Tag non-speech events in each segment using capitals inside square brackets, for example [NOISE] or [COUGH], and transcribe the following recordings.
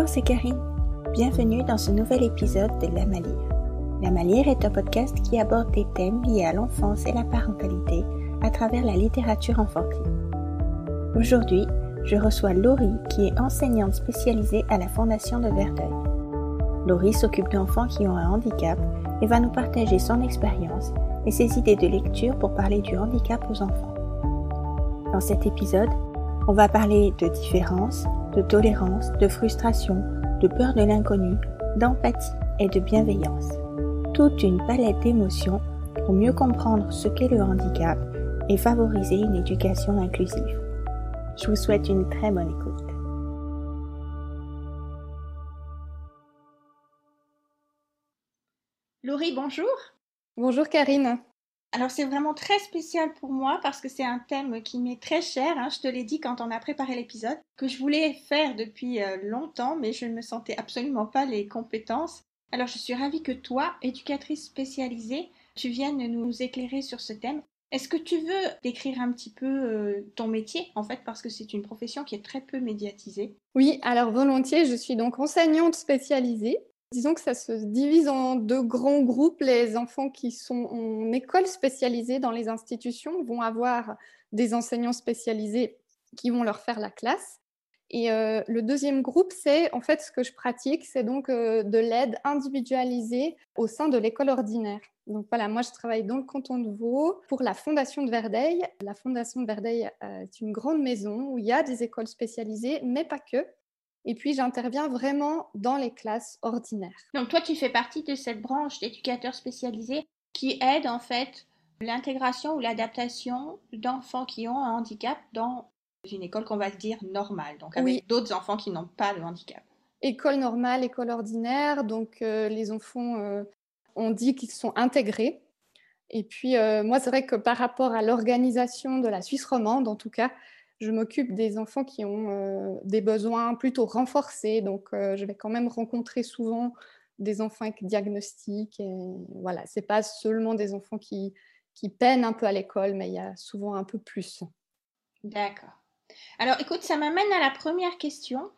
Bonjour, c'est Karine. Bienvenue dans ce nouvel épisode de La Malire. La Malire est un podcast qui aborde des thèmes liés à l'enfance et la parentalité à travers la littérature enfantine. Aujourd'hui, je reçois Laurie qui est enseignante spécialisée à la Fondation de Verdeuil. Laurie s'occupe d'enfants qui ont un handicap et va nous partager son expérience et ses idées de lecture pour parler du handicap aux enfants. Dans cet épisode, on va parler de différence, de tolérance, de frustration, de peur de l'inconnu, d'empathie et de bienveillance. Toute une palette d'émotions pour mieux comprendre ce qu'est le handicap et favoriser une éducation inclusive. Je vous souhaite une très bonne écoute. Laurie, bonjour. Bonjour Karine. Alors c'est vraiment très spécial pour moi parce que c'est un thème qui m'est très cher. Hein. Je te l'ai dit quand on a préparé l'épisode que je voulais faire depuis euh, longtemps, mais je ne me sentais absolument pas les compétences. Alors je suis ravie que toi, éducatrice spécialisée, tu viennes nous éclairer sur ce thème. Est-ce que tu veux décrire un petit peu euh, ton métier, en fait, parce que c'est une profession qui est très peu médiatisée? Oui, alors volontiers, je suis donc enseignante spécialisée Disons que ça se divise en deux grands groupes. Les enfants qui sont en école spécialisée dans les institutions vont avoir des enseignants spécialisés qui vont leur faire la classe. Et euh, le deuxième groupe, c'est en fait ce que je pratique, c'est donc euh, de l'aide individualisée au sein de l'école ordinaire. Donc voilà, moi je travaille dans le canton de Vaud pour la Fondation de Verdeil. La Fondation de Verdeil euh, est une grande maison où il y a des écoles spécialisées, mais pas que. Et puis, j'interviens vraiment dans les classes ordinaires. Donc, toi, tu fais partie de cette branche d'éducateurs spécialisés qui aide en fait l'intégration ou l'adaptation d'enfants qui ont un handicap dans une école qu'on va dire normale, donc avec d'autres enfants qui n'ont pas le handicap. École normale, école ordinaire, donc euh, les enfants, euh, on dit qu'ils sont intégrés. Et puis, euh, moi, c'est vrai que par rapport à l'organisation de la Suisse romande, en tout cas, je m'occupe des enfants qui ont euh, des besoins plutôt renforcés. Donc, euh, je vais quand même rencontrer souvent des enfants avec diagnostic. Et voilà, c'est pas seulement des enfants qui, qui peinent un peu à l'école, mais il y a souvent un peu plus. D'accord. Alors, écoute, ça m'amène à la première question.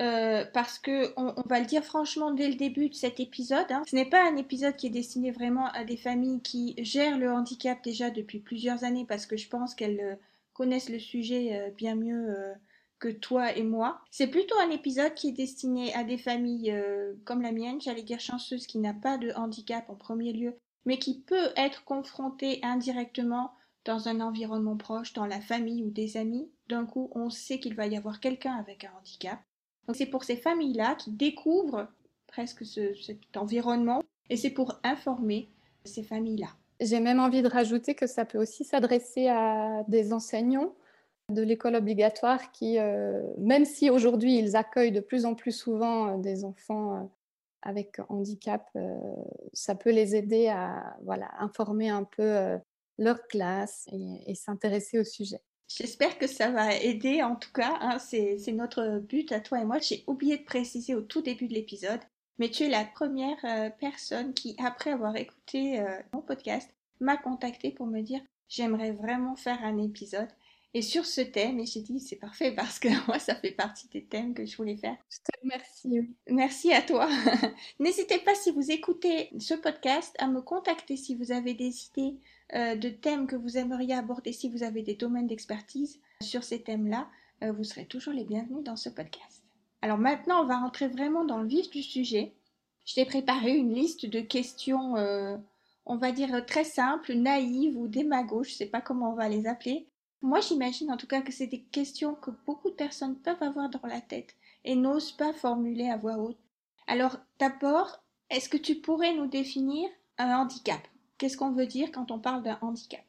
Euh, parce que on, va le dire franchement dès le début de cet épisode, hein, ce n'est pas un épisode qui est destiné vraiment à des familles qui gèrent le handicap déjà depuis plusieurs années, parce que je pense qu'elles connaissent le sujet euh, bien mieux euh, que toi et moi. C'est plutôt un épisode qui est destiné à des familles euh, comme la mienne, j'allais dire chanceuse, qui n'a pas de handicap en premier lieu, mais qui peut être confrontée indirectement dans un environnement proche, dans la famille ou des amis. D'un coup, on sait qu'il va y avoir quelqu'un avec un handicap. Donc c'est pour ces familles-là qui découvrent presque cet environnement et c'est pour informer ces familles-là. J'ai même envie de rajouter que ça peut aussi s'adresser à des enseignants de l'école obligatoire qui, euh, même si aujourd'hui ils accueillent de plus en plus souvent euh, des enfants euh, avec handicap, ça peut les aider à voilà, informer un peu leur classe et, s'intéresser au sujet. J'espère que ça va aider en tout cas, hein, c'est notre but à toi et moi. J'ai oublié de préciser au tout début de l'épisode mais tu es la première euh, personne qui, après avoir écouté euh, mon podcast, m'a contacté pour me dire j'aimerais vraiment faire un épisode. Et sur ce thème, et j'ai dit c'est parfait parce que [LAUGHS] moi ça fait partie des thèmes que je voulais faire. Je te remercie. Merci à toi. [LAUGHS] N'hésitez pas si vous écoutez ce podcast à me contacter si vous avez des idées euh, de thèmes que vous aimeriez aborder, si vous avez des domaines d'expertise sur ces thèmes-là, vous serez toujours les bienvenus dans ce podcast. Alors maintenant, on va rentrer vraiment dans le vif du sujet. Je t'ai préparé une liste de questions, euh, on va dire très simples, naïves ou démagogues, je ne sais pas comment on va les appeler. Moi, j'imagine en tout cas que c'est des questions que beaucoup de personnes peuvent avoir dans la tête et n'osent pas formuler à voix haute. Alors, d'abord, est-ce que tu pourrais nous définir un handicap? Qu'est-ce qu'on veut dire quand on parle d'un handicap?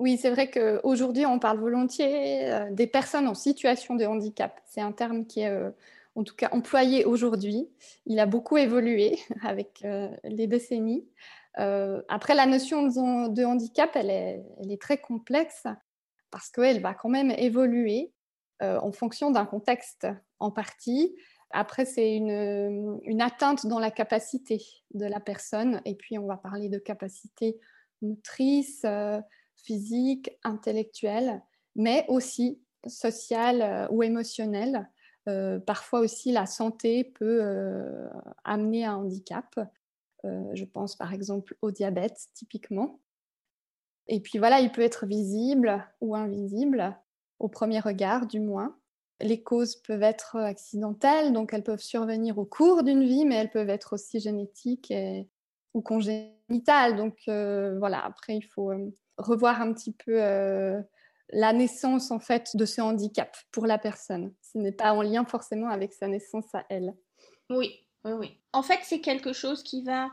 Oui, c'est vrai qu'aujourd'hui, on parle volontiers euh, des personnes en situation de handicap. C'est un terme qui est, euh, en tout cas, employé aujourd'hui. Il a beaucoup évolué [LAUGHS] avec euh, les décennies. après, la notion de, handicap, elle est, très complexe parce qu'elle va quand même évoluer en fonction d'un contexte en partie. Après, c'est une, une, atteinte dans la capacité de la personne. Et puis, on va parler de capacité motrice, physique, intellectuelle, mais aussi sociale euh, ou émotionnelle. parfois aussi, la santé peut amener un handicap. je pense par exemple au diabète, typiquement. Et puis voilà, il peut être visible ou invisible, au premier regard du moins. Les causes peuvent être accidentelles, donc elles peuvent survenir au cours d'une vie, mais elles peuvent être aussi génétiques ou congénitales. Donc euh, voilà, après, il faut euh, revoir un petit peu euh, la naissance en fait de ce handicap pour la personne. Ce n'est pas en lien forcément avec sa naissance à elle. Oui, oui, oui. En fait, c'est quelque chose qui va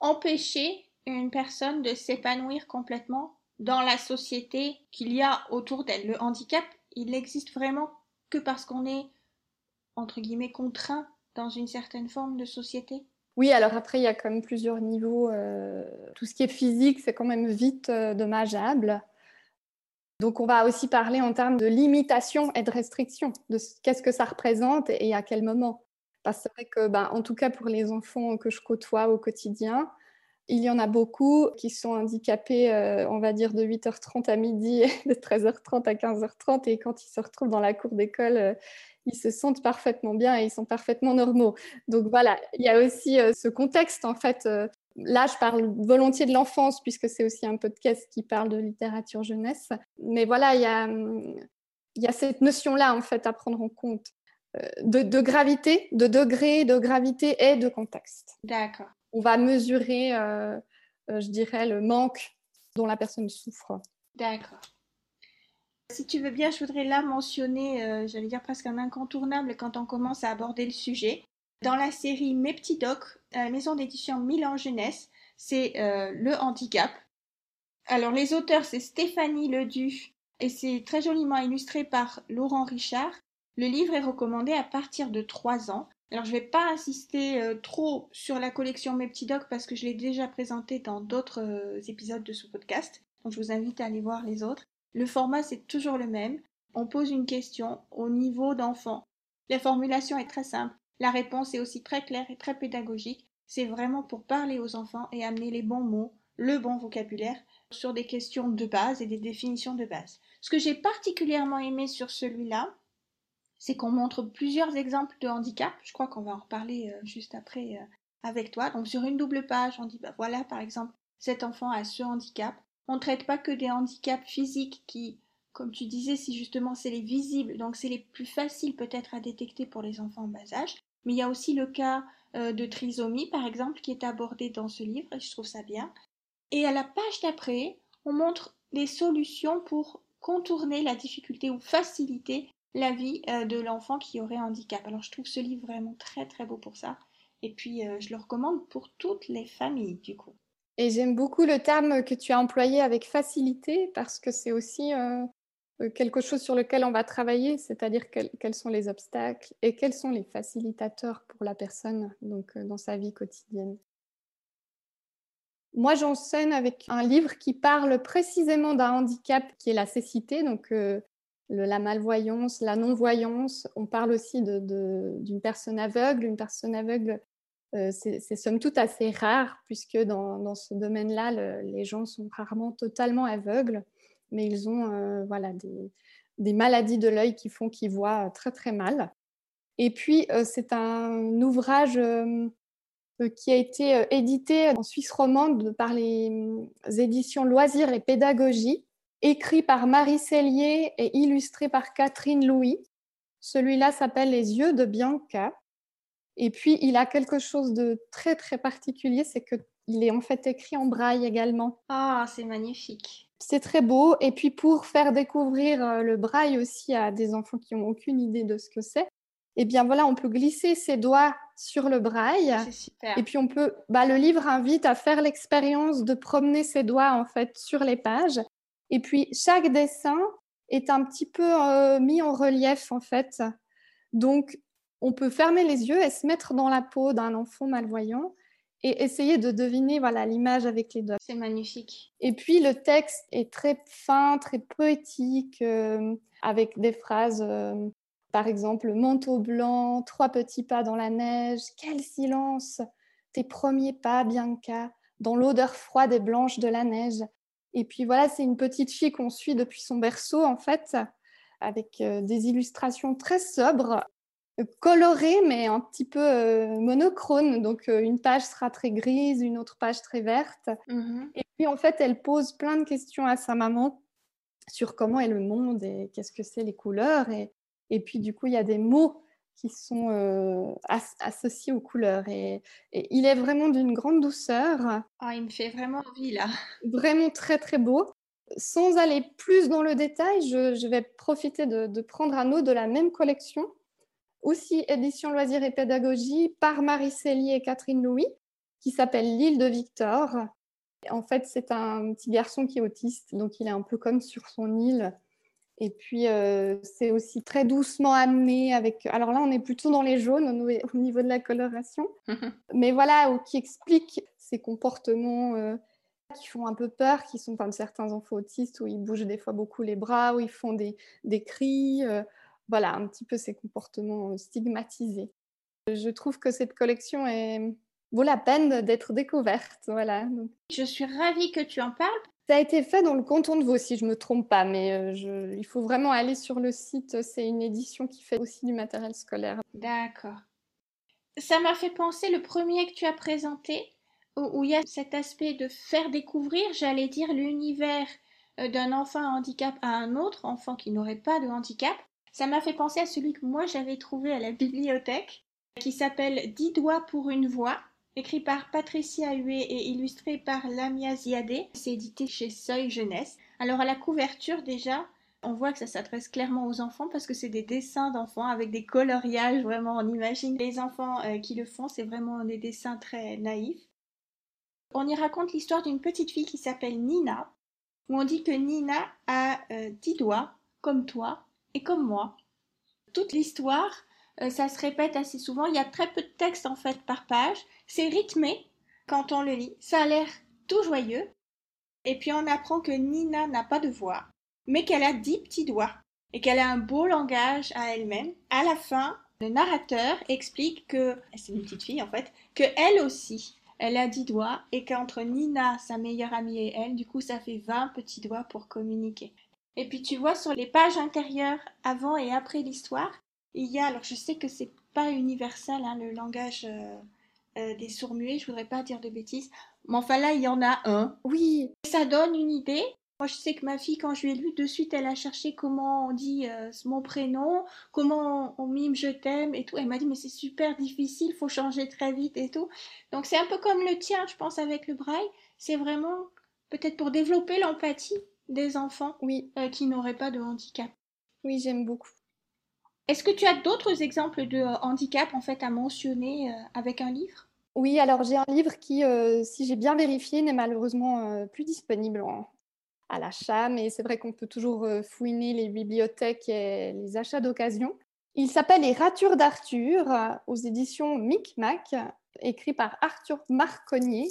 empêcher une personne de s'épanouir complètement dans la société qu'il y a autour d'elle. Le handicap, il existe vraiment que parce qu'on est, entre guillemets, contraint dans une certaine forme de société Oui, alors après, il y a quand même plusieurs niveaux. Euh, tout ce qui est physique, c'est quand même vite euh, dommageable. Donc, on va aussi parler en termes de limitation et de restriction, de qu'est-ce que ça représente et à quel moment. Parce que c'est vrai ben, en tout cas pour les enfants que je côtoie au quotidien, il y en a beaucoup qui sont handicapés, euh, on va dire, de 8h30 à midi de 13h30 à 15h30. Et quand ils se retrouvent dans la cour d'école, euh, ils se sentent parfaitement bien et ils sont parfaitement normaux. Donc voilà, il y a aussi euh, ce contexte, en fait. là, je parle volontiers de l'enfance, puisque c'est aussi un podcast qui parle de littérature jeunesse. Mais voilà, il y a, cette notion-là, en fait, à prendre en compte. De, gravité, de degré, de gravité et de contexte. D'accord on va mesurer, euh, euh, je dirais, le manque dont la personne souffre. D'accord. Si tu veux bien, je voudrais là mentionner, euh, j'allais dire presque un incontournable quand on commence à aborder le sujet. Dans la série Mes petits docs, la maison d'édition Milan Jeunesse, c'est le handicap. Alors les auteurs, c'est Stéphanie Ledu et c'est très joliment illustré par Laurent Richard. Le livre est recommandé à partir de 3 ans. Alors, je ne vais pas insister euh, trop sur la collection Mes petits docs parce que je l'ai déjà présentée dans d'autres euh, épisodes de ce podcast. Donc, je vous invite à aller voir les autres. Le format, c'est toujours le même. On pose une question au niveau d'enfant. La formulation est très simple. La réponse est aussi très claire et très pédagogique. C'est vraiment pour parler aux enfants et amener les bons mots, le bon vocabulaire sur des questions de base et des définitions de base. Ce que j'ai particulièrement aimé sur celui-là, c'est qu'on montre plusieurs exemples de handicap. Je crois qu'on va en reparler euh, juste après euh, avec toi. Donc sur une double page, on dit bah voilà par exemple cet enfant a ce handicap. On ne traite pas que des handicaps physiques qui, comme tu disais, si justement c'est les visibles, donc c'est les plus faciles peut-être à détecter pour les enfants en bas âge. Mais il y a aussi le cas euh, de trisomie par exemple qui est abordé dans ce livre et je trouve ça bien. Et à la page d'après, on montre les solutions pour contourner la difficulté ou faciliter la vie euh, de l'enfant qui aurait un handicap. Alors je trouve ce livre vraiment très très beau pour ça. Et puis euh, je le recommande pour toutes les familles du coup. Et j'aime beaucoup le terme que tu as employé avec facilité parce que c'est aussi euh, quelque chose sur lequel on va travailler, c'est-à-dire quels sont les obstacles et quels sont les facilitateurs pour la personne donc, dans sa vie quotidienne. Moi, j'enseigne avec un livre qui parle précisément d'un handicap qui est la cécité, donc la malvoyance, la non-voyance. On parle aussi d'une personne aveugle. Une personne aveugle, euh, c'est somme toute assez rare, puisque dans, ce domaine-là, les gens sont rarement totalement aveugles, mais ils ont euh, voilà, des, maladies de l'œil qui font qu'ils voient très très mal. Et puis, euh, c'est un ouvrage qui a été édité en Suisse romande par les éditions Loisirs et Pédagogie écrit par Marie Cellier et illustré par Catherine Louis. Celui-là s'appelle Les yeux de Bianca. Et puis, il a quelque chose de très, très particulier, c'est qu'il est en fait écrit en braille également. Ah, c'est magnifique. C'est très beau. Et puis, pour faire découvrir euh, le braille aussi à des enfants qui n'ont aucune idée de ce que c'est, eh bien voilà, on peut glisser ses doigts sur le braille. C'est super. Et puis on peut, bah, le livre invite à faire l'expérience de promener ses doigts en fait sur les pages et puis, chaque dessin est un petit peu euh, mis en relief, en fait. Donc, on peut fermer les yeux et se mettre dans la peau d'un enfant malvoyant et essayer de deviner voilà l'image avec les doigts. C'est magnifique. Et puis le texte est très fin, très poétique, euh, avec des phrases, euh, par exemple, manteau blanc, trois petits pas dans la neige, quel silence, tes premiers pas, Bianca, dans l'odeur froide et blanche de la neige. Et puis voilà, c'est une petite fille qu'on suit depuis son berceau, en fait, avec euh, des illustrations très sobres. coloré, mais un petit peu monochrome. Donc, une page sera très grise, une autre page très verte. Mm-hmm. Et puis, en fait, elle pose plein de questions à sa maman sur comment est le monde et qu'est-ce que c'est les couleurs. Et, et puis, du coup, il y a des mots qui sont euh, associés aux couleurs. Et, il est vraiment d'une grande douceur. Ah, il me fait vraiment envie là. Vraiment très très beau. Sans aller plus dans le détail, je, vais profiter de, prendre un autre de la même collection, aussi édition loisirs et pédagogie par Marie Célie et Catherine Louis, qui s'appelle L'île de Victor. En fait, c'est un petit garçon qui est autiste, donc il est un peu comme sur son île et puis, euh, c'est aussi très doucement amené avec. Alors là, on est plutôt dans les jaunes au, [LAUGHS] niveau de la coloration. [LAUGHS] Mais voilà, qui explique ces comportements euh, qui font un peu peur, qui sont comme certains enfants autistes, où ils bougent des fois beaucoup les bras, où ils font des, des cris. Euh, voilà, un petit peu ces comportements stigmatisés. Je trouve que cette collection est, vaut la peine d'être découverte. Voilà. Je suis ravie que tu en parles ça a été fait dans le canton de Vaud, si je ne me trompe pas, mais euh, il faut vraiment aller sur le site. C'est une édition qui fait aussi du matériel scolaire. D'accord. Ça m'a fait penser le premier que tu as présenté, où, il y a cet aspect de faire découvrir, j'allais dire, l'univers euh, d'un enfant handicap à un autre enfant qui n'aurait pas de handicap. Ça m'a fait penser à celui que moi j'avais trouvé à la bibliothèque, qui s'appelle Dix doigts pour une voix écrit par Patricia Huet et illustré par Lamia Ziadé. C'est édité chez Seuil Jeunesse. Alors à la couverture déjà, on voit que ça s'adresse clairement aux enfants parce que c'est des dessins d'enfants avec des coloriages, vraiment on imagine les enfants euh, qui le font, c'est vraiment des dessins très naïfs. On y raconte l'histoire d'une petite fille qui s'appelle Nina, où on dit que Nina a euh, dix doigts, comme toi et comme moi. Toute l'histoire euh, ça se répète assez souvent. Il y a très peu de texte en fait par page. C'est rythmé quand on le lit. Ça a l'air tout joyeux. Et puis on apprend que Nina n'a pas de voix, mais qu'elle a dix petits doigts et qu'elle a un beau langage à elle-même. À la fin, le narrateur explique que, c'est une petite fille en fait, que elle aussi, elle a dix doigts et qu'entre Nina, sa meilleure amie et elle, du coup, ça fait vingt petits doigts pour communiquer. Et puis tu vois sur les pages intérieures avant et après l'histoire, il y a, alors je sais que c'est pas universel, hein, le langage euh, euh, des sourds-muets, je voudrais pas dire de bêtises, mais enfin là, il y en a un. Oui. Ça donne une idée. Moi, je sais que ma fille, quand je lui ai lu, de suite, elle a cherché comment on dit euh, mon prénom, comment on, mime je t'aime et tout. Elle m'a dit, mais c'est super difficile, faut changer très vite et tout. Donc, c'est un peu comme le tien, je pense, avec le braille. C'est vraiment peut-être pour développer l'empathie des enfants oui. qui n'auraient pas de handicap. Oui, j'aime beaucoup. Est-ce que tu as d'autres exemples de euh, handicap en fait à mentionner euh, avec un livre? Oui, alors j'ai un livre qui, euh, si j'ai bien vérifié, n'est malheureusement plus disponible à l'achat, mais c'est vrai qu'on peut toujours fouiner les bibliothèques et les achats d'occasion. Il s'appelle Les ratures d'Arthur aux éditions Micmac, écrit par Arthur Marconnier.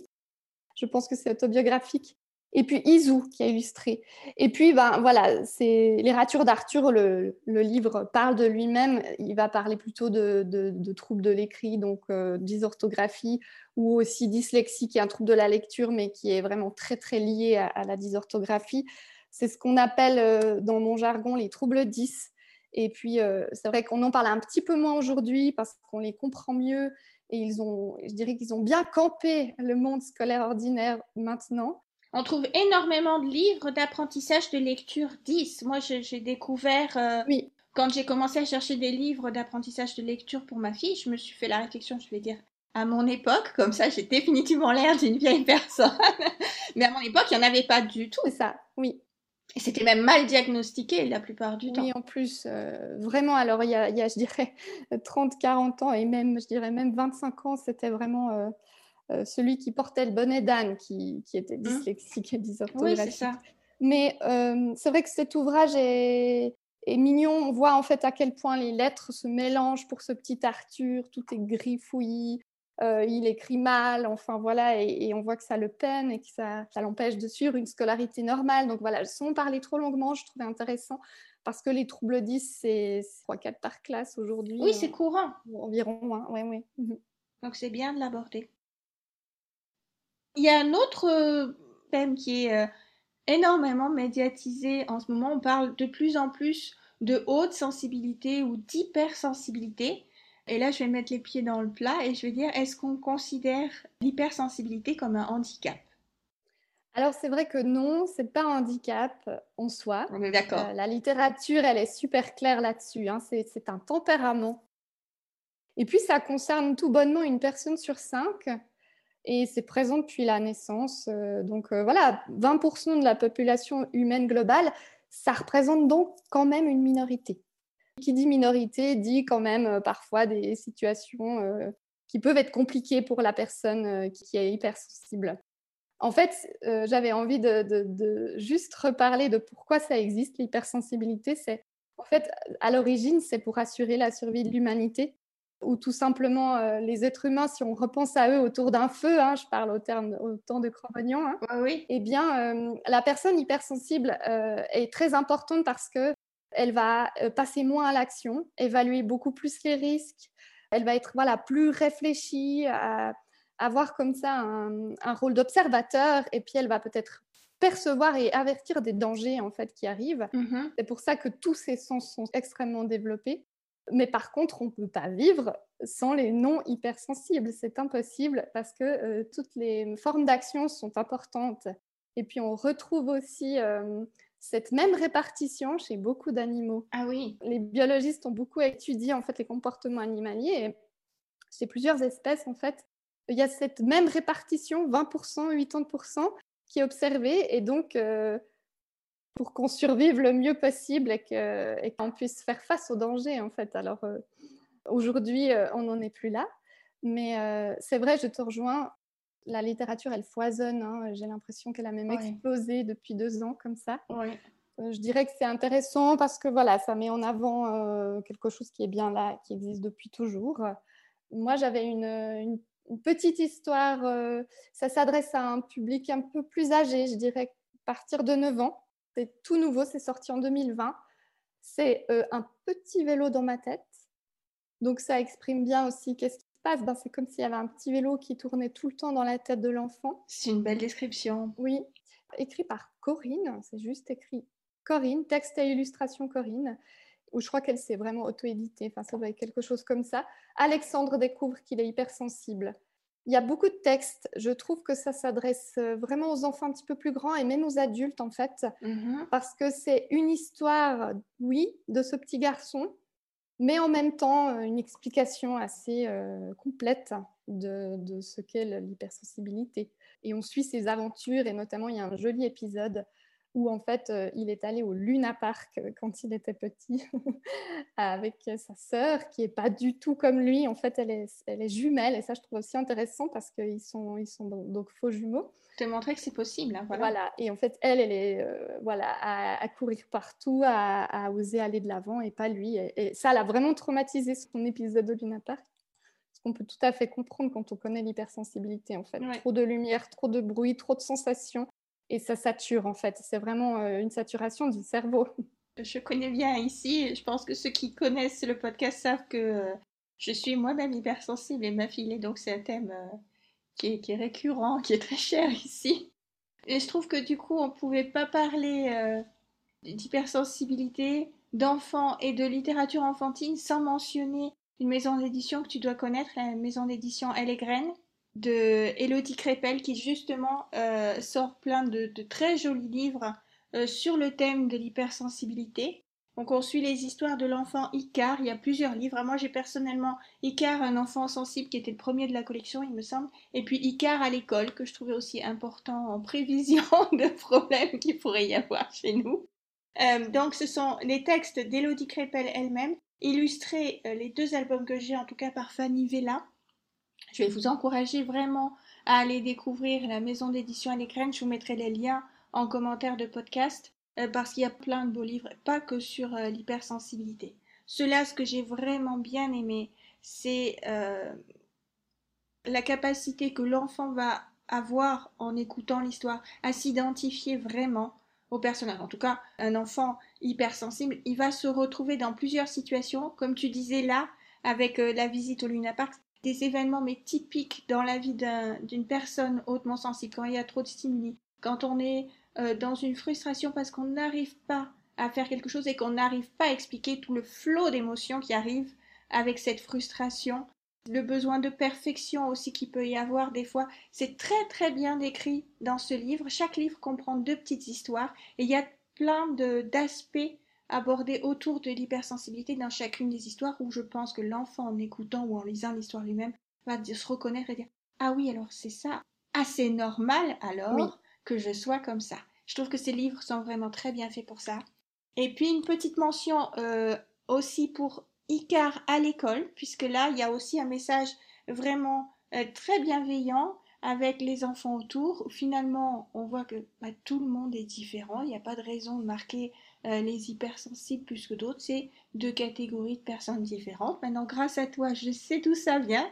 Je pense que c'est autobiographique et puis Izu qui a illustré. Et puis, ben voilà, c'est les d'Arthur, le, livre parle de lui-même, il va parler plutôt de, troubles de l'écrit, donc euh, dysorthographie, ou aussi dyslexie, qui est un trouble de la lecture, mais qui est vraiment très très lié à, la dysorthographie. C'est ce qu'on appelle euh, dans mon jargon les troubles 10. Et puis, euh, c'est vrai qu'on en parle un petit peu moins aujourd'hui parce qu'on les comprend mieux et ils ont, je dirais qu'ils ont bien campé le monde scolaire ordinaire maintenant. On trouve énormément de livres d'apprentissage de lecture 10. Moi, j'ai découvert, euh, oui. quand j'ai commencé à chercher des livres d'apprentissage de lecture pour ma fille, je me suis fait la réflexion, je vais dire, à mon époque, comme ça j'ai définitivement l'air d'une vieille [LAUGHS] personne, mais à mon époque, il n'y en avait pas du tout. C'est ça, oui. Et c'était même mal diagnostiqué la plupart du temps. Oui, en plus, euh, vraiment, alors il y, a, je dirais, [LAUGHS] 30, 40 ans et même, je dirais même 25 ans, c'était vraiment... Euh, euh, celui qui portait le bonnet d'âne, qui, était mmh. dyslexique et [LAUGHS] dysorthographique. Oui, ça. Mais euh, c'est vrai que cet ouvrage est, mignon. On voit en fait à quel point les lettres se mélangent pour ce petit Arthur. Tout est grifouillis. Euh, il écrit mal, enfin voilà, et, on voit que ça le peine et que ça, l'empêche de suivre une scolarité normale. Donc voilà, sans parler trop longuement, je trouvais intéressant parce que les troubles 10, c'est 3-4 par classe aujourd'hui. Oui, c'est courant. Environ, hein. oui, oui. Mmh Donc c'est bien de l'aborder. Il y a un autre euh, thème qui est euh, énormément médiatisé en ce moment. On parle de plus en plus de haute sensibilité ou d'hypersensibilité. Et là, je vais mettre les pieds dans le plat et je vais dire, est-ce qu'on considère l'hypersensibilité comme un handicap? Alors c'est vrai que non, c'est pas un handicap en soi. On est d'accord. Euh, la littérature, elle est super claire là-dessus. Hein. C'est un tempérament. Et puis ça concerne tout bonnement une personne sur cinq et c'est présent depuis la naissance. Euh, donc euh, voilà, 20% de la population humaine globale, ça représente donc quand même une minorité. Qui dit minorité dit quand même parfois des situations qui peuvent être compliquées pour la personne qui est hypersensible. En fait, euh, j'avais envie de, juste reparler de pourquoi ça existe, l'hypersensibilité. C'est en fait, à l'origine, c'est pour assurer la survie de l'humanité, ou tout simplement euh, les êtres humains, si on repense à eux autour d'un feu, hein, je parle au, terme, au temps de Cro-Magnon, hein, oui. eh bien, euh, la personne hypersensible est très importante parce que elle va passer moins à l'action, évaluer beaucoup plus les risques, elle va être voilà, plus réfléchie, à, avoir comme ça un, rôle d'observateur et puis elle va peut-être percevoir et avertir des dangers en fait qui arrivent. Mm-hmm. C'est pour ça que tous ces sens sont extrêmement développés. Mais par contre, on ne peut pas vivre sans les non hypersensibles. C'est impossible parce que euh, toutes les formes d'action sont importantes. Et puis on retrouve aussi euh, cette même répartition chez beaucoup d'animaux. Ah oui. Les biologistes ont beaucoup étudié en fait les comportements animaliers et chez plusieurs espèces en fait il y a cette même répartition, 20%, 80%, qui est observée. Et donc, euh, pour qu'on survive le mieux possible et qu'on puisse faire face aux dangers, en fait. Alors, euh, aujourd'hui, euh, on n'en est plus là. Mais c'est vrai, je te rejoins. La littérature, elle foisonne. Hein. J'ai l'impression qu'elle a même explosé depuis deux ans, comme ça. je dirais que c'est intéressant parce que voilà, ça met en avant quelque chose qui est bien là, qui existe depuis toujours. Moi, j'avais une, une une petite histoire. Euh, ça s'adresse à un public un peu plus âgé, je dirais, à partir de 9 ans. C'est tout nouveau, c'est sorti en 2020. C'est euh, un petit vélo dans ma tête. Donc ça exprime bien aussi qu'est-ce qui se passe. Ben, c'est comme s'il y avait un petit vélo qui tournait tout le temps dans la tête de l'enfant. C'est une belle description. Oui, écrit par Corinne, c'est juste écrit Corinne, texte et illustration Corinne ou je crois qu'elle s'est vraiment auto-éditée, enfin ça doit être quelque chose comme ça. Alexandre découvre qu'il est hypersensible. Il y a beaucoup de textes. Je trouve que ça s'adresse euh, vraiment aux enfants un petit peu plus grands et même aux adultes en fait, mm-hmm. parce que c'est une histoire, oui, de ce petit garçon, mais en même temps euh, une explication assez euh, complète de, de ce qu'est l'hypersensibilité. Et on suit ses aventures et notamment il y a un joli épisode où en fait euh, il est allé au Luna Park euh, quand il était petit [LAUGHS] avec sa sœur qui est pas du tout comme lui. En fait, elle est, elle est jumelle et ça je trouve aussi intéressant parce qu'ils sont, ils sont donc faux jumeaux. Te montrer que c'est possible. Hein, voilà. Et en fait, elle, elle est euh, voilà à, courir partout, à, oser aller de l'avant et pas lui. Et, ça l'a vraiment traumatisé son épisode de Luna Park. Ce qu'on peut tout à fait comprendre quand on connaît l'hypersensibilité en fait. Trop de lumière, trop de bruit, trop de sensations et ça sature en fait. C'est vraiment euh, une saturation du cerveau. [LAUGHS] Je connais bien ici. Je pense que ceux qui connaissent le podcast savent que euh, je suis moi-même hypersensible et ma fille donc c'est un thème euh, qui, est, récurrent, qui est très cher ici. Et je trouve que du coup on ne pouvait pas parler d'hypersensibilité, d'enfants et de littérature enfantine sans mentionner une maison d'édition que tu dois connaître, la maison d'édition Elle et Graines de Elodie Crépel qui justement euh, sort plein de, très jolis livres euh, sur le thème de l'hypersensibilité. Donc on suit les histoires de l'enfant Icar, il y a plusieurs livres. Moi j'ai personnellement Icar, un enfant sensible qui était le premier de la collection il me semble, et puis Icar à l'école que je trouvais aussi important en prévision [LAUGHS] de problèmes qu'il pourrait y avoir chez nous. Euh, donc ce sont les textes d'Elodie Crépel elle-même, illustrés les deux albums que j'ai en tout cas par Fanny Vella. Je vais vous encourager vraiment à aller découvrir la maison d'édition à l'écran. Je vous mettrai les liens en commentaire de podcast euh, parce qu'il y a plein de beaux livres, pas que sur euh, l'hypersensibilité. Cela, ce que j'ai vraiment bien aimé, c'est euh, la capacité que l'enfant va avoir en écoutant l'histoire à s'identifier vraiment au personnage. En tout cas, un enfant hypersensible, il va se retrouver dans plusieurs situations, comme tu disais là, avec la visite au Luna Park, des événements mais typiques dans la vie d'une personne hautement sensible, quand il y a trop de stimuli, quand on est euh, dans une frustration parce qu'on n'arrive pas à faire quelque chose et qu'on n'arrive pas à expliquer tout le flot d'émotions qui arrivent avec cette frustration, le besoin de perfection aussi qu'il peut y avoir des fois. C'est très très bien décrit dans ce livre. Chaque livre comprend deux petites histoires et il y a plein d'aspects abordés autour de l'hypersensibilité dans chacune des histoires où je pense que l'enfant en écoutant ou en lisant l'histoire lui-même va se reconnaître et dire ah oui alors c'est ça assez normal alors que je sois comme ça. Je trouve que ces livres sont vraiment très bien faits pour ça. Et puis une petite mention euh, aussi pour Icar à l'école, puisque là, il y a aussi un message vraiment euh, très bienveillant avec les enfants autour. Finalement, on voit que bah, tout le monde est différent. Il n'y a pas de raison de marquer euh, les hypersensibles plus que d'autres. C'est deux catégories de personnes différentes. Maintenant, grâce à toi, je sais d'où ça vient.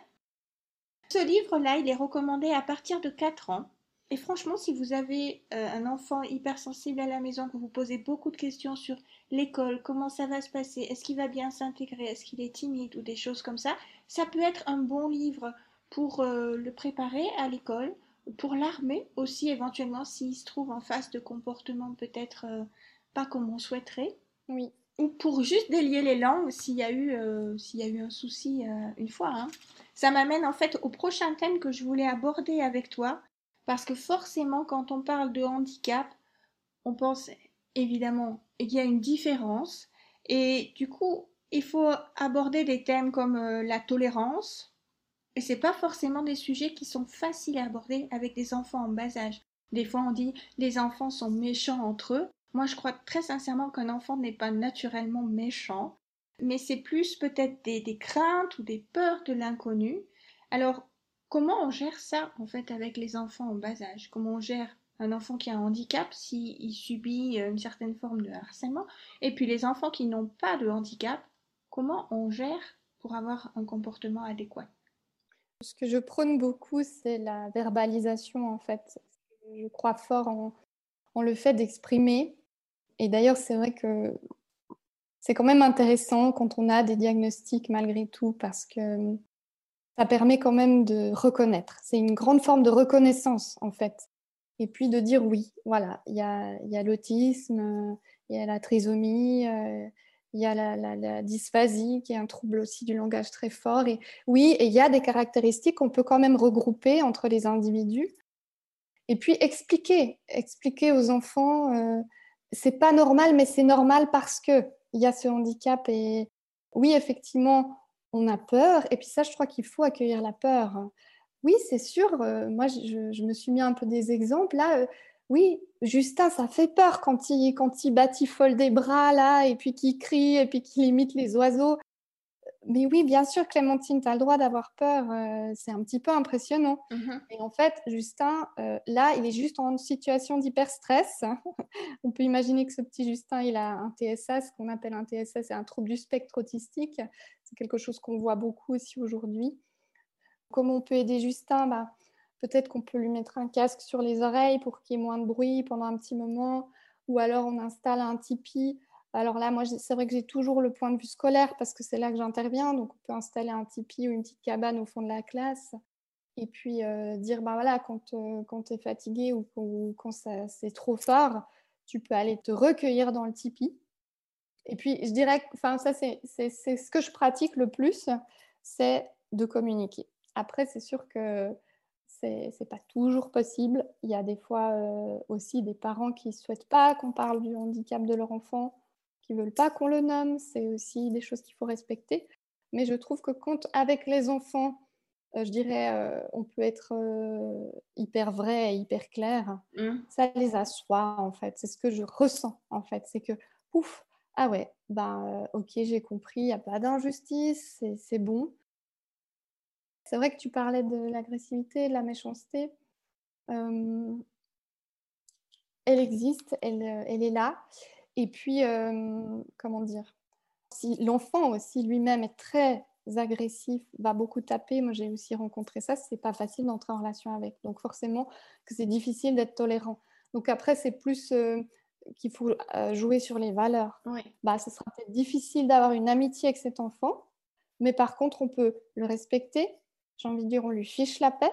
Ce livre-là, il est recommandé à partir de 4 ans. Et franchement, si vous avez euh, un enfant hypersensible à la maison, que vous posez beaucoup de questions sur l'école, comment ça va se passer, est-ce qu'il va bien s'intégrer, est-ce qu'il est timide ou des choses comme ça, ça peut être un bon livre pour euh, le préparer à l'école, pour l'armée aussi éventuellement s'il se trouve en face de comportements peut-être pas comme on souhaiterait. Oui. Ou pour juste délier les langues s'il y a eu, s'il y a eu un souci une fois. Hein. Ça m'amène en fait au prochain thème que je voulais aborder avec toi parce que forcément, quand on parle de handicap, on pense évidemment qu'il y a une différence. Et du coup, il faut aborder des thèmes comme euh, la tolérance. Et c'est pas forcément des sujets qui sont faciles à aborder avec des enfants en bas âge. Des fois, on dit les enfants sont méchants entre eux. Moi, je crois très sincèrement qu'un enfant n'est pas naturellement méchant, mais c'est plus peut-être des, craintes ou des peurs de l'inconnu. Alors, Comment on gère ça en fait avec les enfants en bas âge? Comment on gère un enfant qui a un handicap s'il subit euh, une certaine forme de harcèlement? Et puis les enfants qui n'ont pas de handicap, comment on gère pour avoir un comportement adéquat? Ce que je prône beaucoup, c'est la verbalisation en fait. Je crois fort en le fait d'exprimer. Et d'ailleurs, c'est vrai que c'est quand même intéressant quand on a des diagnostics malgré tout parce que ça permet quand même de reconnaître. C'est une grande forme de reconnaissance, en fait. Et puis de dire oui, voilà, il y a, l'autisme, il y a la trisomie, euh, il y a la, dysphasie, qui est un trouble aussi du langage très fort. Et oui, et il y a des caractéristiques qu'on peut quand même regrouper entre les individus. Et puis expliquer, expliquer aux enfants, euh, c'est pas normal, mais c'est normal parce que il y a ce handicap. Et oui, effectivement, on a peur. Et puis ça, je crois qu'il faut accueillir la peur. Oui, c'est sûr. Euh, moi, je, me suis mis un peu des exemples. Là, euh, oui, Justin, ça fait peur quand il, quand il des bras, là, et puis qu'il crie, et puis qu'il imite les oiseaux. Mais oui, bien sûr, Clémentine, tu as le droit d'avoir peur. Euh, c'est un petit peu impressionnant. Mmh et en fait, Justin, là, il est juste en situation d'hyper-stress. [LAUGHS] On peut imaginer que ce petit Justin, il a un TSA, ce qu'on appelle un TSA, c'est un trouble du spectre autistique. C'est quelque chose qu'on voit beaucoup aussi aujourd'hui. Comment on peut aider Justin? Bah, Peut-être qu'on peut lui mettre un casque sur les oreilles pour qu'il y ait moins de bruit pendant un petit moment, ou alors on installe un tipi. Alors là, moi, c'est vrai que j'ai toujours le point de vue scolaire parce que c'est là que j'interviens. Donc, on peut installer un tipi ou une petite cabane au fond de la classe et puis euh, dire, bah voilà, quand, euh, tu es fatigué ou, ou quand c'est trop fort, tu peux aller te recueillir dans le tipi et puis, je dirais, enfin, ça, c'est ce que je pratique le plus, c'est de communiquer. Après, c'est sûr que c'est pas toujours possible. Il y a des fois euh, aussi des parents qui souhaitent pas qu'on parle du handicap de leur enfant, qui ne veulent pas qu'on le nomme. C'est aussi des choses qu'il faut respecter. Mais je trouve que quand, avec les enfants, euh, je dirais, euh, on peut être hyper vrai et hyper clair, mmh. ça les assoit, en fait. C'est ce que je ressens, en fait. C'est que, ouf, ah ouais, ben ok, j'ai compris, il n'y a pas d'injustice, c'est bon. C'est vrai que tu parlais de l'agressivité, de la méchanceté. elle existe, elle, est là. Et puis, comment dire Si l'enfant aussi lui-même est très agressif, va beaucoup taper, moi j'ai aussi rencontré ça, c'est pas facile d'entrer en relation avec. Donc forcément que c'est difficile d'être tolérant. Donc après, c'est plus qu'il faut euh, jouer sur les valeurs. Bah, ce sera peut-être difficile d'avoir une amitié avec cet enfant, mais par contre, on peut le respecter. J'ai envie de dire, on lui fiche la paix,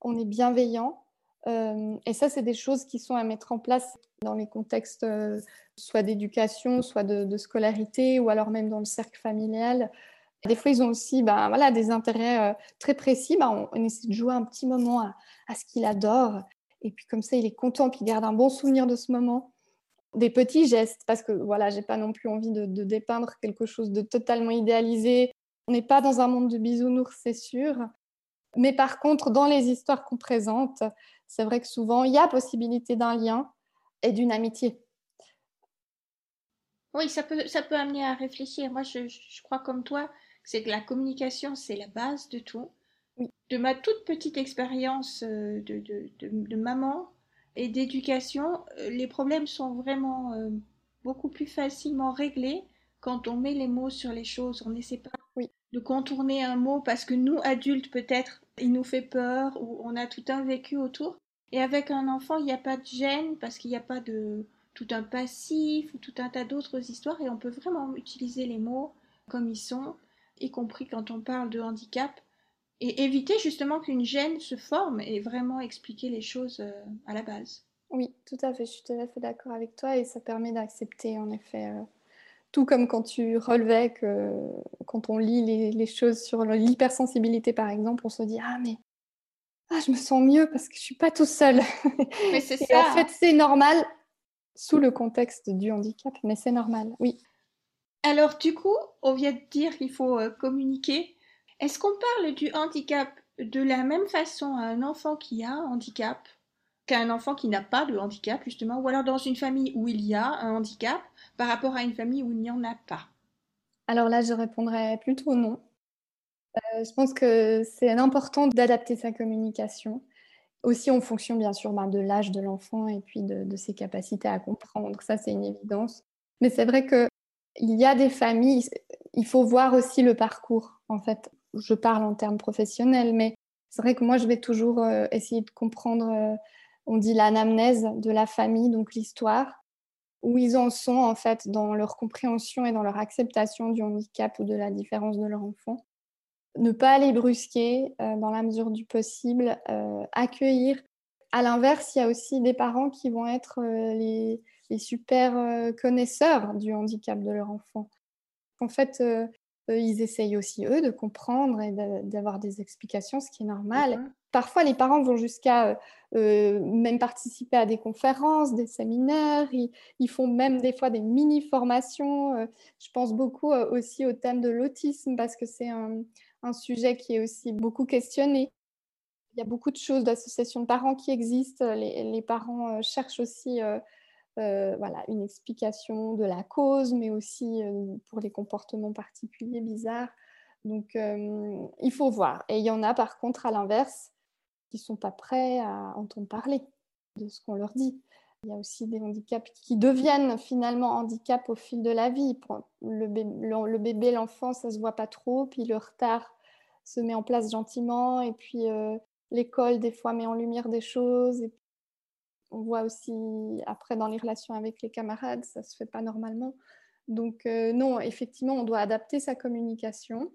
on est bienveillant. Euh, et ça, c'est des choses qui sont à mettre en place dans les contextes euh, soit d'éducation, soit de, scolarité, ou alors même dans le cercle familial. Des fois, ils ont aussi ben, voilà, des intérêts très précis. Ben, on, essaie de jouer un petit moment à, ce qu'il adore. Et puis comme ça, il est content, puis il garde un bon souvenir de ce moment. Des petits gestes, parce que voilà, j'ai pas non plus envie de, dépeindre quelque chose de totalement idéalisé. On n'est pas dans un monde de bisounours, c'est sûr. Mais par contre, dans les histoires qu'on présente, c'est vrai que souvent, il y a possibilité d'un lien et d'une amitié. Oui, ça peut, ça peut amener à réfléchir. Moi, je, je crois comme toi, c'est que la communication, c'est la base de tout. De ma toute petite expérience euh, de, de, de, maman et d'éducation, euh, les problèmes sont vraiment euh, beaucoup plus facilement réglés quand on met les mots sur les choses. On n'essaie pas de contourner un mot parce que nous, adultes, peut-être, il nous fait peur ou on a tout un vécu autour. Et avec un enfant, il n'y a pas de gêne parce qu'il n'y a pas de tout un passif ou tout un tas d'autres histoires et on peut vraiment utiliser les mots comme ils sont, y compris quand on parle de handicap, et éviter justement qu'une gêne se forme et vraiment expliquer les choses euh, à la base. Oui, tout à fait, je suis tout à fait d'accord avec toi et ça permet d'accepter en effet euh, tout comme quand tu relevais que quand on lit les, choses sur l'hypersensibilité, par exemple, on se dit Ah, mais ah, je me sens mieux parce que je suis pas tout seul. Mais [LAUGHS] c'est ça. En fait, c'est normal sous le contexte du handicap, mais c'est normal, oui. Alors, du coup, on vient de dire qu'il faut euh, communiquer. Est-ce qu'on parle du handicap de la même façon à un enfant qui a un handicap qu'un enfant qui n'a pas de handicap, justement, ou alors dans une famille où il y a un handicap? Par rapport à une famille où il n'y en a pas Alors là, je répondrais plutôt non. Euh, je pense que c'est important d'adapter sa communication, aussi en fonction bien sûr ben, de l'âge de l'enfant et puis de, ses capacités à comprendre. Ça, c'est une évidence. Mais c'est vrai qu'il y a des familles, il faut voir aussi le parcours. En fait, je parle en termes professionnels, mais c'est vrai que moi, je vais toujours euh, essayer de comprendre euh, on dit l'anamnèse de la famille, donc l'histoire, où ils en sont en fait dans leur compréhension et dans leur acceptation du handicap ou de la différence de leur enfant. Ne pas les brusquer euh, dans la mesure du possible, euh, accueillir. À l'inverse, il y a aussi des parents qui vont être euh, les, les, super connaisseurs du handicap de leur enfant. En fait, ils essayent aussi, eux, de comprendre et d'avoir des explications, ce qui est normal. Parfois, les parents vont jusqu'à euh, même participer à des conférences, des séminaires. Ils, font même des fois des mini-formations. Euh, je pense beaucoup euh, aussi au thème de l'autisme parce que c'est un, sujet qui est aussi beaucoup questionné. Il y a beaucoup de choses d'associations de parents qui existent. Les, parents cherchent aussi voilà, une explication de la cause, mais aussi pour les comportements particuliers bizarres. Donc, il faut voir. Et il y en a par contre, à l'inverse, qui sont pas prêts à entendre parler de ce qu'on leur dit. Il y a aussi des handicaps qui deviennent finalement handicaps au fil de la vie. Le bébé, l'enfant, ça se voit pas trop, puis le retard se met en place gentiment, et puis euh, l'école, des fois, met en lumière des choses. On voit aussi après dans les relations avec les camarades, ça se fait pas normalement. Donc euh, non, effectivement, on doit adapter sa communication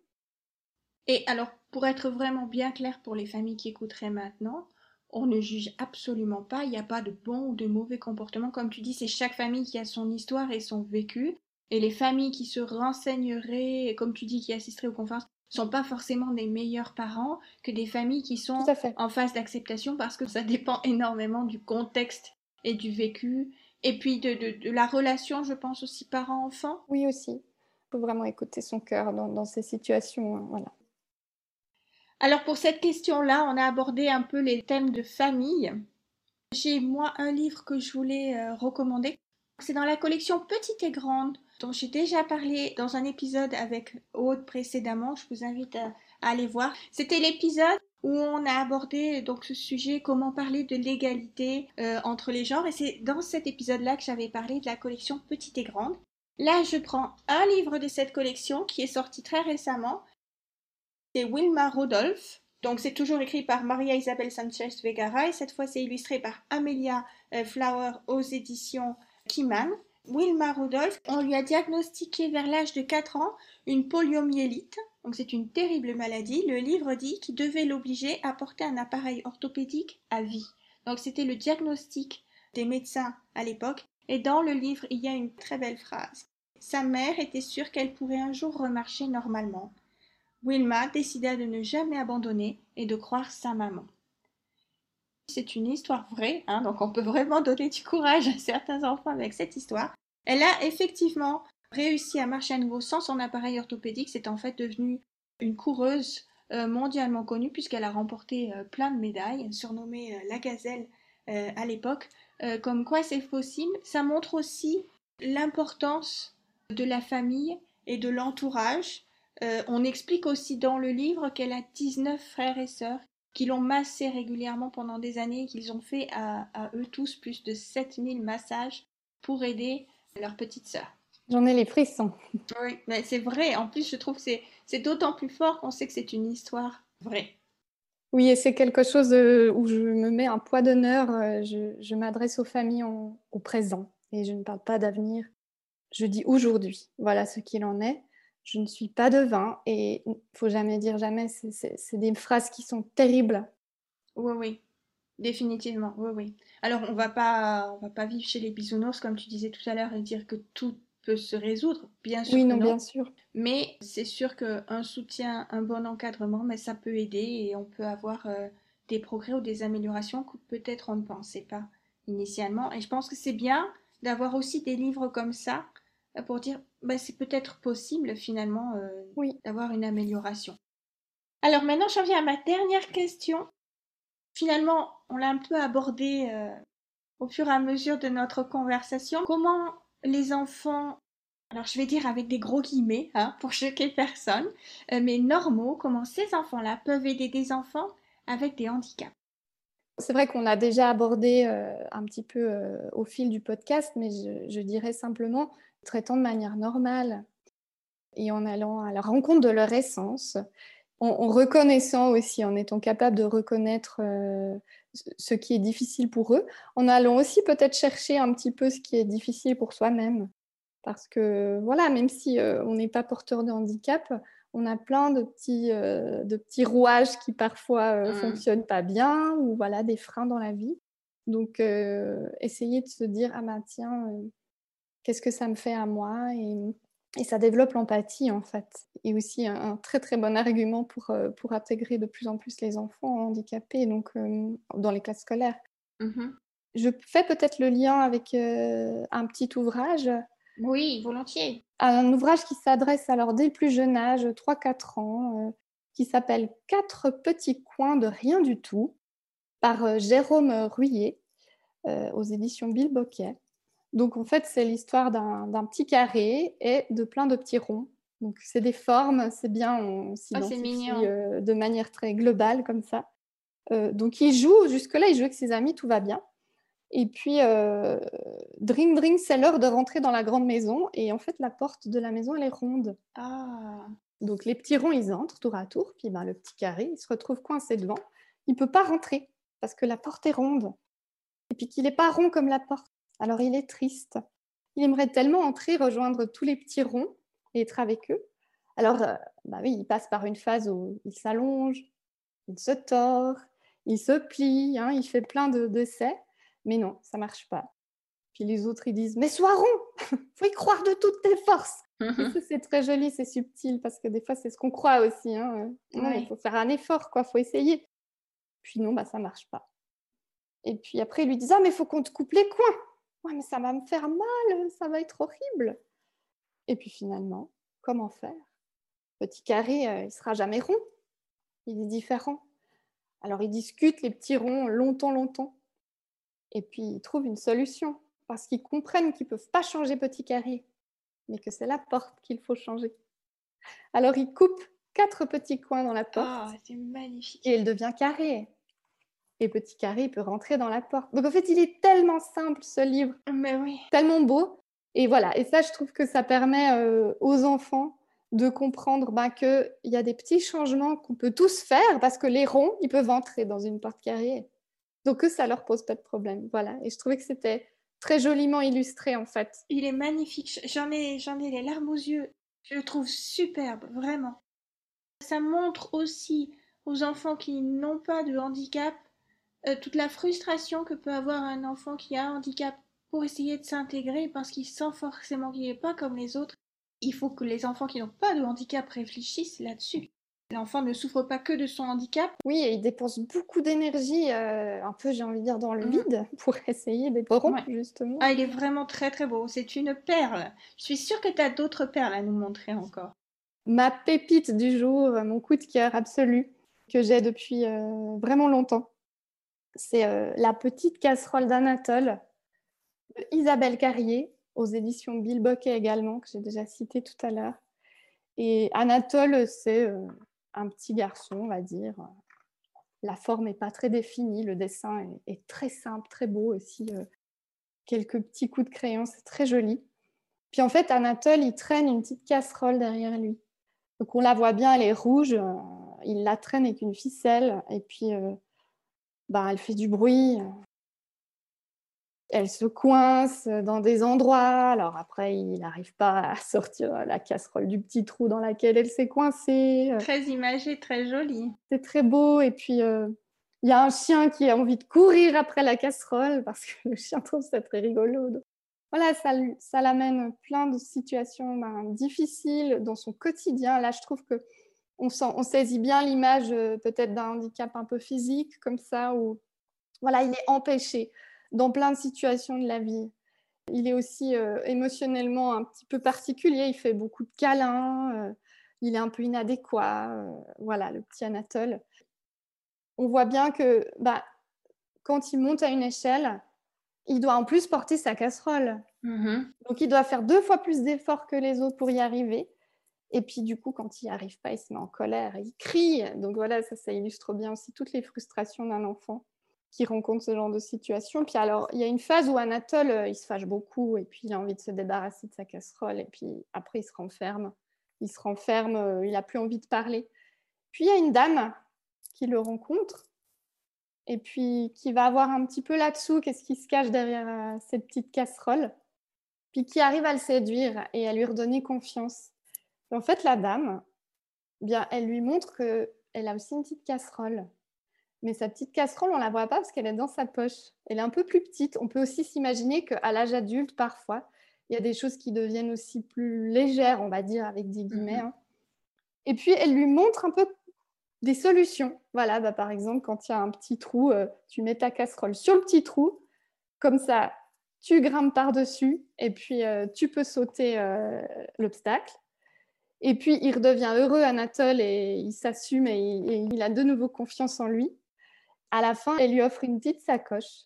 et alors, pour être vraiment bien clair pour les familles qui écouteraient maintenant, on ne juge absolument pas, il n'y a pas de bon ou de mauvais comportement. Comme tu dis, c'est chaque famille qui a son histoire et son vécu. Et les familles qui se renseigneraient, comme tu dis, qui assisteraient aux conférences, sont pas forcément des meilleurs parents que des familles qui sont en phase d'acceptation parce que ça dépend énormément du contexte et du vécu. Et puis de, de, la relation, je pense aussi parent-enfant. Oui aussi. Il faut vraiment écouter son cœur dans, dans ces situations. Hein, voilà. Alors pour cette question-là, on a abordé un peu les thèmes de famille. J'ai moi un livre que je voulais euh, recommander. C'est dans la collection Petite et Grande dont j'ai déjà parlé dans un épisode avec Aude précédemment. Je vous invite à, aller voir. C'était l'épisode où on a abordé donc ce sujet comment parler de l'égalité euh, entre les genres et c'est dans cet épisode-là que j'avais parlé de la collection Petite et Grande. Là, je prends un livre de cette collection qui est sorti très récemment c'est Wilma Rudolph. Donc c'est toujours écrit par Maria Isabel Sanchez Vegara et cette fois c'est illustré par Amelia euh, Flower aux éditions Kiman. Wilma Rudolph, on lui a diagnostiqué vers l'âge de 4 ans une poliomyélite, donc c'est une terrible maladie. Le livre dit qu'il devait l'obliger à porter un appareil orthopédique à vie. Donc c'était le diagnostic des médecins à l'époque. Et dans le livre, il y a une très belle phrase. Sa mère était sûre qu'elle pourrait un jour remarcher normalement. Wilma décida de ne jamais abandonner et de croire sa maman. C'est une histoire vraie, hein, donc on peut vraiment donner du courage à certains enfants avec cette histoire. Elle a effectivement réussi à marcher à nouveau sans son appareil orthopédique. C'est en fait devenu une coureuse euh, mondialement connue puisqu'elle a remporté euh, plein de médailles, surnommée euh, la gazelle à l'époque. comme quoi c'est possible. Ça montre aussi l'importance de la famille et de l'entourage. On explique aussi dans le livre qu'elle a 19 frères et sœurs qui l'ont massée régulièrement pendant des années, qu'ils ont fait à, à, eux tous plus de 7000 massages pour aider leur petite sœur. J'en ai les frissons. Oui, mais c'est vrai. En plus, je trouve que c'est d'autant plus fort qu'on sait que c'est une histoire vraie. Oui, et c'est quelque chose euh, où je me mets un poids d'honneur. Euh, je, m'adresse aux familles au présent et je ne parle pas d'avenir. Je dis aujourd'hui. Voilà ce qu'il en est. Je ne suis pas devin et il faut jamais dire jamais. C'est des phrases qui sont terribles. Oui, oui. Définitivement, oui, oui. Alors, on va pas, on va pas vivre chez les bisounours, comme tu disais tout à l'heure, et dire que tout peut se résoudre, bien sûr. Oui, non, bien sûr. Mais c'est sûr qu'un soutien, un bon encadrement, mais ça peut aider et on peut avoir euh, des progrès ou des améliorations que peut-être on ne pensait pas initialement. Et je pense que c'est bien d'avoir aussi des livres comme ça pour dire bah, c'est peut-être possible finalement euh, oui. d'avoir une amélioration. Alors maintenant, j'en viens à ma dernière question. Finalement, on l'a un peu abordé au fur et à mesure de notre conversation. Comment les enfants, alors je vais dire avec des gros guillemets hein, pour choquer personne, euh, mais normaux, comment ces enfants-là peuvent aider des enfants avec des handicaps? C'est vrai qu'on a déjà abordé euh, un petit peu euh, au fil du podcast, mais je, dirais simplement traitant de manière normale et en allant à la rencontre de leur essence, en, reconnaissant aussi, en étant capable de reconnaître ce qui est difficile pour eux, en allant aussi peut-être chercher un petit peu ce qui est difficile pour soi-même. Parce que voilà, même si euh, on n'est pas porteur de handicap, on a plein de petits, euh, de petits rouages qui parfois ne euh, mmh. fonctionnent pas bien ou voilà des freins dans la vie. Donc, essayer de se dire ah ben tiens, qu'est-ce que ça me fait à moi et et ça développe l'empathie, en fait. Et aussi un, très, très bon argument pour, euh, pour intégrer de plus en plus les enfants handicapés donc, euh, dans les classes scolaires. Mmh Je fais peut-être le lien avec euh, un petit ouvrage. Oui, volontiers. Un ouvrage qui s'adresse alors dès le plus jeune âge, 3-4 ans, qui s'appelle Quatre petits coins de rien du tout, par Jérôme Ruyer, aux éditions Bill Boquet. Donc en fait, c'est l'histoire d'un petit carré et de plein de petits ronds. Donc c'est des formes, c'est bien, on ah, s'identifie euh, de manière très globale comme ça. Euh, donc il joue, jusque-là, il joue avec ses amis, tout va bien. Et puis, euh, dring dring, c'est l'heure de rentrer dans la grande maison. Et en fait, la porte de la maison, elle est ronde. Ah. Donc les petits ronds, ils entrent tour à tour. Puis ben, le petit carré, il se retrouve coincé devant. Il ne peut pas rentrer parce que la porte est ronde. Et puis qu'il n'est pas rond comme la porte. Alors il est triste. Il aimerait tellement entrer, rejoindre tous les petits ronds et être avec eux. Alors, euh, bah oui, il passe par une phase où il s'allonge, il se tord, il se plie, hein, il fait plein de d'essais, mais non, ça marche pas. Puis les autres, ils disent Mais sois rond [LAUGHS] Faut y croire de toutes tes forces [LAUGHS] C'est très joli, c'est subtil, parce que des fois, c'est ce qu'on croit aussi. Hein. Il faut faire un effort, quoi, faut essayer. Puis non, bah, ça marche pas. Et puis après, ils lui disent Ah, mais il faut qu'on te coupe les coins Ouais, mais ça va me faire mal, ça va être horrible. Et puis finalement, comment faire? Petit carré, euh, il sera jamais rond. Il est différent. Alors ils discutent les petits ronds longtemps, longtemps. Et puis ils trouvent une solution parce qu'ils comprennent qu'ils ne peuvent pas changer petit carré, mais que c'est la porte qu'il faut changer. Alors ils coupent quatre petits coins dans la porte. Ah, c'est magnifique. Et elle devient carré et Petit Carré peut rentrer dans la porte. Donc en fait, il est tellement simple ce livre, mais oui, tellement beau. Et voilà, et ça, je trouve que ça permet euh, aux enfants de comprendre ben, qu'il y a des petits changements qu'on peut tous faire parce que les ronds, ils peuvent entrer dans une porte carrée. Donc que ça leur pose pas de problème. Voilà, et je trouvais que c'était très joliment illustré en fait. Il est magnifique, j'en ai, j'en ai les larmes aux yeux. Je le trouve superbe, vraiment. Ça montre aussi aux enfants qui n'ont pas de handicap euh, toute la frustration que peut avoir un enfant qui a un handicap pour essayer de s'intégrer parce qu'il sent forcément qu'il n'est pas comme les autres. Il faut que les enfants qui n'ont pas de handicap réfléchissent là-dessus. L'enfant ne souffre pas que de son handicap. Oui, et il dépense beaucoup d'énergie, euh, un peu, j'ai envie de dire, dans le mm. vide, [LAUGHS] pour essayer d'être rond, justement. Ah, il est vraiment très très beau. C'est une perle. Je suis sûre que tu as d'autres perles à nous montrer encore. Ma pépite du jour, mon coup de cœur absolu, que j'ai depuis euh, vraiment longtemps, c'est euh, La petite casserole d'Anatole de Isabelle Carrier, aux éditions Bill également, que j'ai déjà cité tout à l'heure. Et Anatole, c'est un petit garçon, on va dire. La forme n'est pas très définie, le dessin est, très simple, très beau aussi. Euh, quelques petits coups de crayon, c'est très joli. Puis en fait, Anatole, il traîne une petite casserole derrière lui. Donc on la voit bien, elle est rouge. Euh, il la traîne avec une ficelle et puis euh, bah, elle fait du bruit elle se coince dans des endroits. Alors après, il n'arrive pas à [LAUGHS] sortir la casserole du petit trou dans lequel elle s'est coincée. Très imagé, très joli. C'est très beau. Et puis, euh, il y a un chien qui a envie de courir après la casserole parce que le chien trouve ça très rigolo. voilà, ça, ça l'amène plein de situations ben, difficiles dans son quotidien. Là, je trouve que on, on saisit bien l'image euh, peut-être d'un handicap un peu physique comme ça, où voilà, il est empêché dans plein de situations de la vie. Il est aussi euh, émotionnellement un petit peu particulier, il fait beaucoup de câlins, euh, il est un peu inadéquat. Euh, voilà, le petit Anatole. On voit bien que bah, quand il monte à une échelle, il doit en plus porter sa casserole. Mm-hmm. Donc il doit faire deux fois plus d'efforts que les autres pour y arriver. Et puis du coup, quand il n'y arrive pas, il se met en colère, il crie. Donc voilà, ça, ça illustre bien aussi toutes les frustrations d'un enfant qui rencontre ce genre de situation. Puis alors, il y a une phase où Anatole, euh, il se fâche beaucoup et puis il a envie de se débarrasser de sa casserole et puis après, il se renferme. Il se renferme, euh, il n'a plus envie de parler. Puis il y a une dame qui le rencontre et puis qui va avoir un petit peu là-dessous qu'est-ce qui se cache derrière euh, cette petite casserole, puis qui arrive à le séduire et à lui redonner confiance. En fait, la dame, bien, elle lui montre qu'elle a aussi une petite casserole mais sa petite casserole, on ne la voit pas parce qu'elle est dans sa poche. Elle est un peu plus petite. On peut aussi s'imaginer qu'à l'âge adulte, parfois, il y a des choses qui deviennent aussi plus légères, on va dire, avec des guillemets. Mhm. Hein. Et puis, elle lui montre un peu des solutions. Voilà, bah, par exemple, quand il y a un petit trou, euh, tu mets ta casserole sur le petit trou. Comme ça, tu grimpes par-dessus et puis euh, tu peux sauter euh, l'obstacle. Et puis, il redevient heureux, Anatole, et il s'assume et il a de nouveau confiance en lui. À la fin, elle lui offre une petite sacoche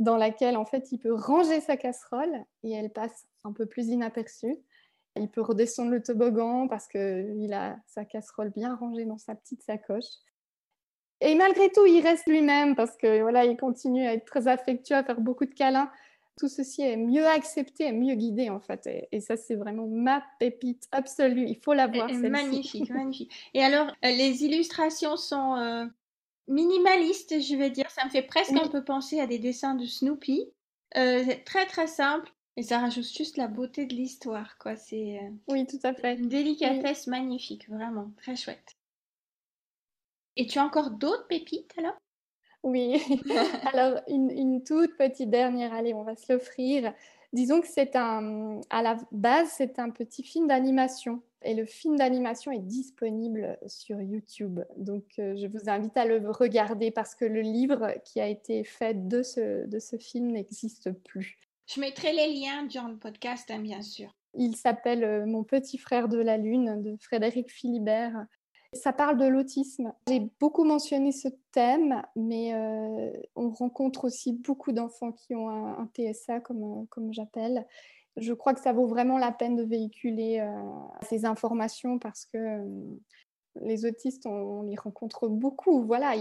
dans laquelle, en fait, il peut ranger sa casserole et elle passe un peu plus inaperçue. Il peut redescendre le toboggan parce qu'il a sa casserole bien rangée dans sa petite sacoche. Et malgré tout, il reste lui-même parce que voilà, il continue à être très affectueux, à faire beaucoup de câlins. Tout ceci est mieux accepté et mieux guidé en fait. Et, ça, c'est vraiment ma pépite absolue. Il faut la voir. Magnifique, [LAUGHS] magnifique. Et alors, euh, les illustrations sont euh, minimaliste, je vais dire. Ça me fait presque un peu penser à des dessins de Snoopy. Euh, c'est très très simple et ça rajoute juste la beauté de l'histoire, quoi. C'est euh, oui, tout à fait. Une délicatesse magnifique, vraiment très chouette. Et tu as encore d'autres pépites alors? Oui. [LAUGHS] alors une, une, toute petite dernière. Allez, on va se l'offrir. Disons que c'est un, à la base, c'est un petit film d'animation. Et le film d'animation est disponible sur YouTube. Donc, euh, je vous invite à le regarder parce que le livre qui a été fait de ce, de ce film n'existe plus. Je mettrai les liens dans le podcast, hein, bien sûr. Il s'appelle euh, Mon petit frère de la Lune de Frédéric Philibert. Ça parle de l'autisme. J'ai beaucoup mentionné ce thème, mais euh, on rencontre aussi beaucoup d'enfants qui ont un, TSA, comme, euh, comme j'appelle. Je crois que ça vaut vraiment la peine de véhiculer euh, ces informations parce que les autistes, on, les rencontre beaucoup. Voilà,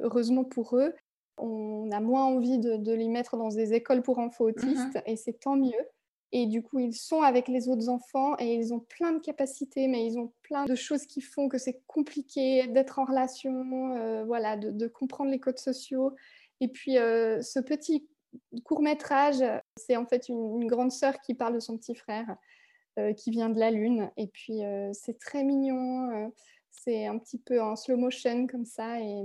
heureusement pour eux, on a moins envie de, les mettre dans des écoles pour enfants autistes mm-hmm. et c'est tant mieux. Et du coup, ils sont avec les autres enfants et ils ont plein de capacités, mais ils ont plein de choses qui font que c'est compliqué d'être en relation, euh, voilà, de, comprendre les codes sociaux. Et puis, euh, ce petit court métrage, c'est en fait une, grande sœur qui parle de son petit frère euh, qui vient de la Lune. Et puis, c'est très mignon. c'est un petit peu en slow motion comme ça. Et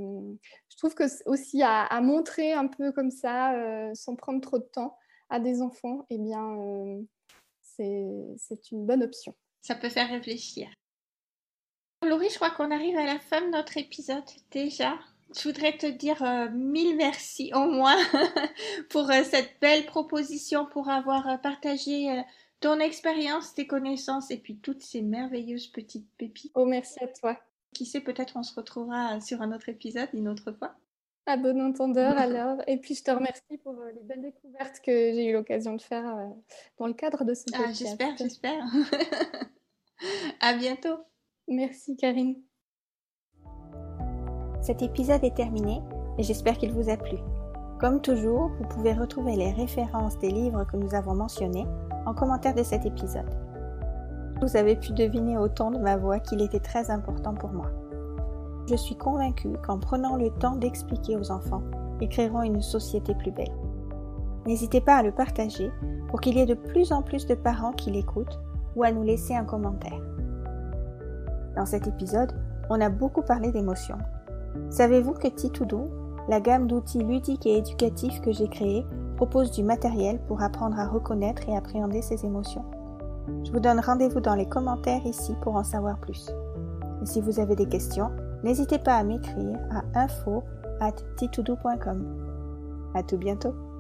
je trouve que aussi à montrer un peu comme ça, sans prendre trop de temps à des enfants, eh bien, euh, c'est une bonne option. Ça peut faire réfléchir. Laurie, je crois qu'on arrive à la fin de notre épisode déjà. Je voudrais te dire euh, mille merci au moins [LAUGHS] pour euh, cette belle proposition, pour avoir partagé ton expérience, tes connaissances et puis toutes ces merveilleuses petites pépites. Oh, merci à toi. Qui sait, peut-être on se retrouvera sur un autre épisode une autre fois. À bon entendeur [LAUGHS] alors. Et puis je te remercie pour les belles découvertes que j'ai eu l'occasion de faire dans le cadre de ce ah, podcast. Ah, j'espère, j'espère. [LAUGHS] à bientôt. Merci Karine. Cet épisode est terminé et j'espère qu'il vous a plu. Comme toujours, vous pouvez retrouver les références des livres que nous avons mentionnés en commentaire de cet épisode. Vous avez pu deviner au ton de ma voix qu'il était très important pour moi. Je suis convaincue qu'en prenant le temps d'expliquer aux enfants, ils créeront une société plus belle. N'hésitez pas à le partager pour qu'il y ait de plus en plus de parents qui l'écoutent ou à nous laisser un commentaire. Dans cet épisode, on a beaucoup parlé d'émotions Savez-vous que Titoudou, la gamme d'outils ludiques et éducatifs que j'ai créée, propose du matériel pour apprendre à reconnaître et appréhender ses émotions? Je vous donne rendez-vous dans les commentaires ici pour en savoir plus. Et si vous avez des questions, n'hésitez pas à m'écrire à info at. À tout bientôt!